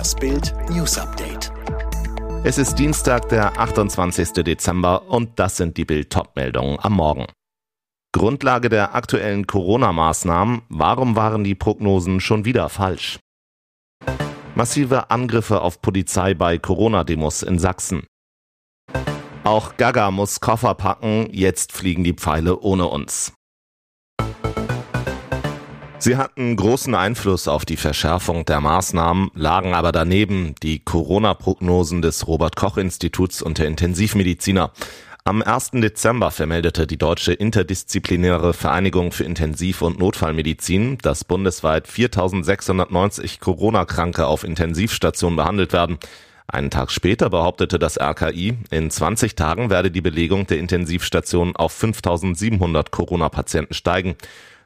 Das Bild News Update. Es ist Dienstag, der 28. Dezember und das sind die Bild meldungen am Morgen. Grundlage der aktuellen Corona-Maßnahmen, warum waren die Prognosen schon wieder falsch? Massive Angriffe auf Polizei bei Corona-Demos in Sachsen. Auch Gaga muss Koffer packen, jetzt fliegen die Pfeile ohne uns. Sie hatten großen Einfluss auf die Verschärfung der Maßnahmen, lagen aber daneben die Corona-Prognosen des Robert Koch Instituts und der Intensivmediziner. Am 1. Dezember vermeldete die Deutsche Interdisziplinäre Vereinigung für Intensiv- und Notfallmedizin, dass bundesweit 4690 Corona-Kranke auf Intensivstationen behandelt werden. Einen Tag später behauptete das RKI, in 20 Tagen werde die Belegung der Intensivstationen auf 5700 Corona-Patienten steigen.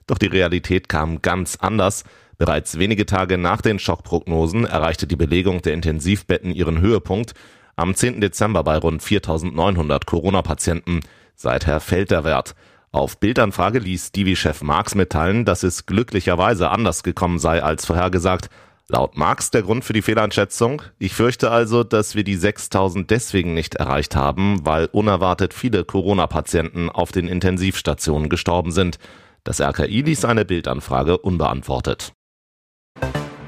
Doch die Realität kam ganz anders. Bereits wenige Tage nach den Schockprognosen erreichte die Belegung der Intensivbetten ihren Höhepunkt. Am 10. Dezember bei rund 4900 Corona-Patienten. Seither fällt der Wert. Auf Bildanfrage ließ Divi-Chef Marx mitteilen, dass es glücklicherweise anders gekommen sei als vorhergesagt. Laut Marx der Grund für die Fehleinschätzung. Ich fürchte also, dass wir die 6000 deswegen nicht erreicht haben, weil unerwartet viele Corona-Patienten auf den Intensivstationen gestorben sind. Das RKI ließ eine Bildanfrage unbeantwortet.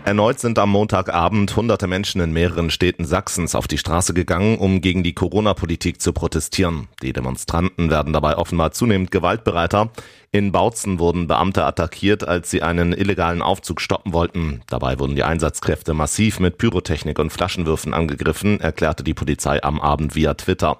Erneut sind am Montagabend hunderte Menschen in mehreren Städten Sachsens auf die Straße gegangen, um gegen die Corona-Politik zu protestieren. Die Demonstranten werden dabei offenbar zunehmend gewaltbereiter. In Bautzen wurden Beamte attackiert, als sie einen illegalen Aufzug stoppen wollten. Dabei wurden die Einsatzkräfte massiv mit Pyrotechnik und Flaschenwürfen angegriffen, erklärte die Polizei am Abend via Twitter.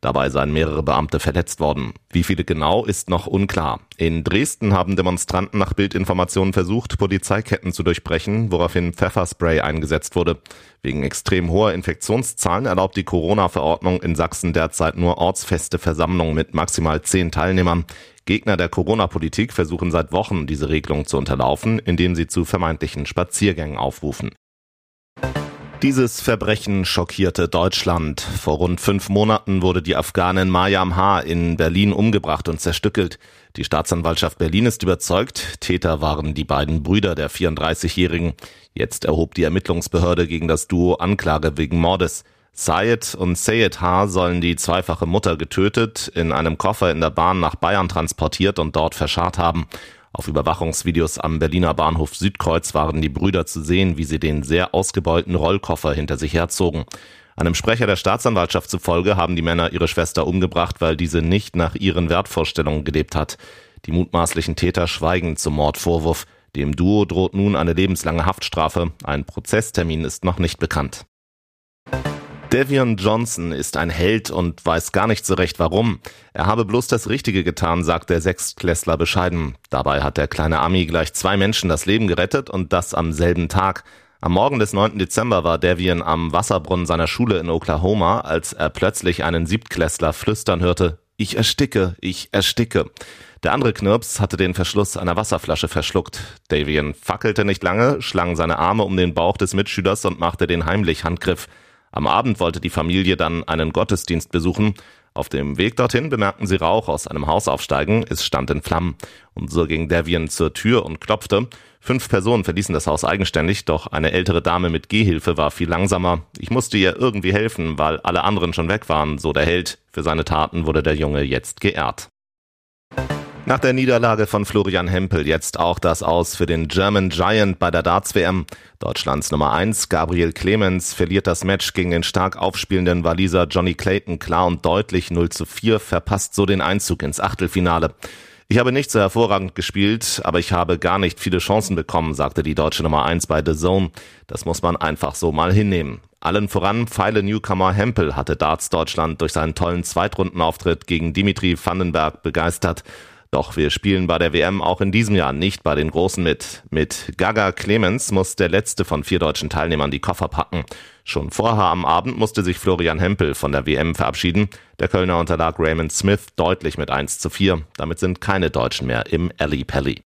Dabei seien mehrere Beamte verletzt worden. Wie viele genau ist noch unklar. In Dresden haben Demonstranten nach Bildinformationen versucht, Polizeiketten zu durchbrechen, woraufhin Pfefferspray eingesetzt wurde. Wegen extrem hoher Infektionszahlen erlaubt die Corona-Verordnung in Sachsen derzeit nur ortsfeste Versammlungen mit maximal zehn Teilnehmern. Gegner der Corona-Politik versuchen seit Wochen, diese Regelung zu unterlaufen, indem sie zu vermeintlichen Spaziergängen aufrufen. Dieses Verbrechen schockierte Deutschland. Vor rund fünf Monaten wurde die Afghanin Mayam H. in Berlin umgebracht und zerstückelt. Die Staatsanwaltschaft Berlin ist überzeugt, Täter waren die beiden Brüder der 34-Jährigen. Jetzt erhob die Ermittlungsbehörde gegen das Duo Anklage wegen Mordes. Syed und Sayed H. sollen die zweifache Mutter getötet, in einem Koffer in der Bahn nach Bayern transportiert und dort verscharrt haben. Auf Überwachungsvideos am Berliner Bahnhof Südkreuz waren die Brüder zu sehen, wie sie den sehr ausgebeulten Rollkoffer hinter sich herzogen. Einem Sprecher der Staatsanwaltschaft zufolge haben die Männer ihre Schwester umgebracht, weil diese nicht nach ihren Wertvorstellungen gelebt hat. Die mutmaßlichen Täter schweigen zum Mordvorwurf. Dem Duo droht nun eine lebenslange Haftstrafe. Ein Prozesstermin ist noch nicht bekannt. Devion Johnson ist ein Held und weiß gar nicht so recht warum. Er habe bloß das Richtige getan, sagt der Sechstklässler bescheiden. Dabei hat der kleine Ami gleich zwei Menschen das Leben gerettet und das am selben Tag. Am Morgen des 9. Dezember war Devian am Wasserbrunnen seiner Schule in Oklahoma, als er plötzlich einen Siebtklässler flüstern hörte, ich ersticke, ich ersticke. Der andere Knirps hatte den Verschluss einer Wasserflasche verschluckt. Davian fackelte nicht lange, schlang seine Arme um den Bauch des Mitschülers und machte den heimlich Handgriff. Am Abend wollte die Familie dann einen Gottesdienst besuchen. Auf dem Weg dorthin bemerkten sie Rauch aus einem Haus aufsteigen. Es stand in Flammen. Und so ging Devian zur Tür und klopfte. Fünf Personen verließen das Haus eigenständig, doch eine ältere Dame mit Gehhilfe war viel langsamer. Ich musste ihr irgendwie helfen, weil alle anderen schon weg waren, so der Held. Für seine Taten wurde der Junge jetzt geehrt. Nach der Niederlage von Florian Hempel jetzt auch das Aus für den German Giant bei der Darts-WM. Deutschlands Nummer 1, Gabriel Clemens, verliert das Match gegen den stark aufspielenden Waliser Johnny Clayton klar und deutlich 0 zu 4, verpasst so den Einzug ins Achtelfinale. Ich habe nicht so hervorragend gespielt, aber ich habe gar nicht viele Chancen bekommen, sagte die deutsche Nummer 1 bei The Zone. Das muss man einfach so mal hinnehmen. Allen voran Pfeile Newcomer Hempel hatte Darts Deutschland durch seinen tollen Zweitrundenauftritt gegen Dimitri Vandenberg begeistert. Doch wir spielen bei der WM auch in diesem Jahr nicht bei den Großen mit. Mit Gaga Clemens muss der letzte von vier deutschen Teilnehmern die Koffer packen. Schon vorher am Abend musste sich Florian Hempel von der WM verabschieden. Der Kölner unterlag Raymond Smith deutlich mit 1 zu 4. Damit sind keine Deutschen mehr im Alley Pally.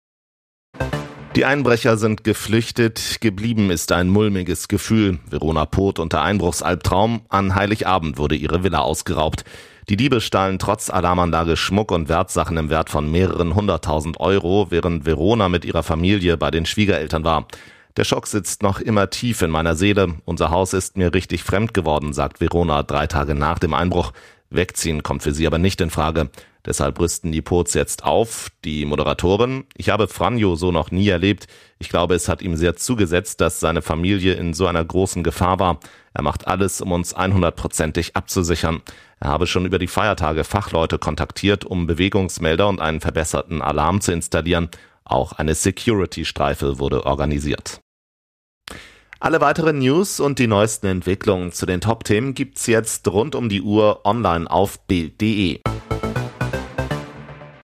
Die Einbrecher sind geflüchtet, geblieben ist ein mulmiges Gefühl. Verona Poth unter Einbruchsalbtraum. An Heiligabend wurde ihre Villa ausgeraubt. Die Diebe stahlen trotz Alarmanlage Schmuck und Wertsachen im Wert von mehreren hunderttausend Euro, während Verona mit ihrer Familie bei den Schwiegereltern war. Der Schock sitzt noch immer tief in meiner Seele. Unser Haus ist mir richtig fremd geworden, sagt Verona drei Tage nach dem Einbruch. Wegziehen kommt für sie aber nicht in Frage. Deshalb rüsten die Pots jetzt auf. Die Moderatorin, ich habe Franjo so noch nie erlebt. Ich glaube, es hat ihm sehr zugesetzt, dass seine Familie in so einer großen Gefahr war. Er macht alles, um uns 100%ig abzusichern. Er habe schon über die Feiertage Fachleute kontaktiert, um Bewegungsmelder und einen verbesserten Alarm zu installieren. Auch eine Security-Streife wurde organisiert. Alle weiteren News und die neuesten Entwicklungen zu den Top-Themen gibt's jetzt rund um die Uhr online auf Bild.de.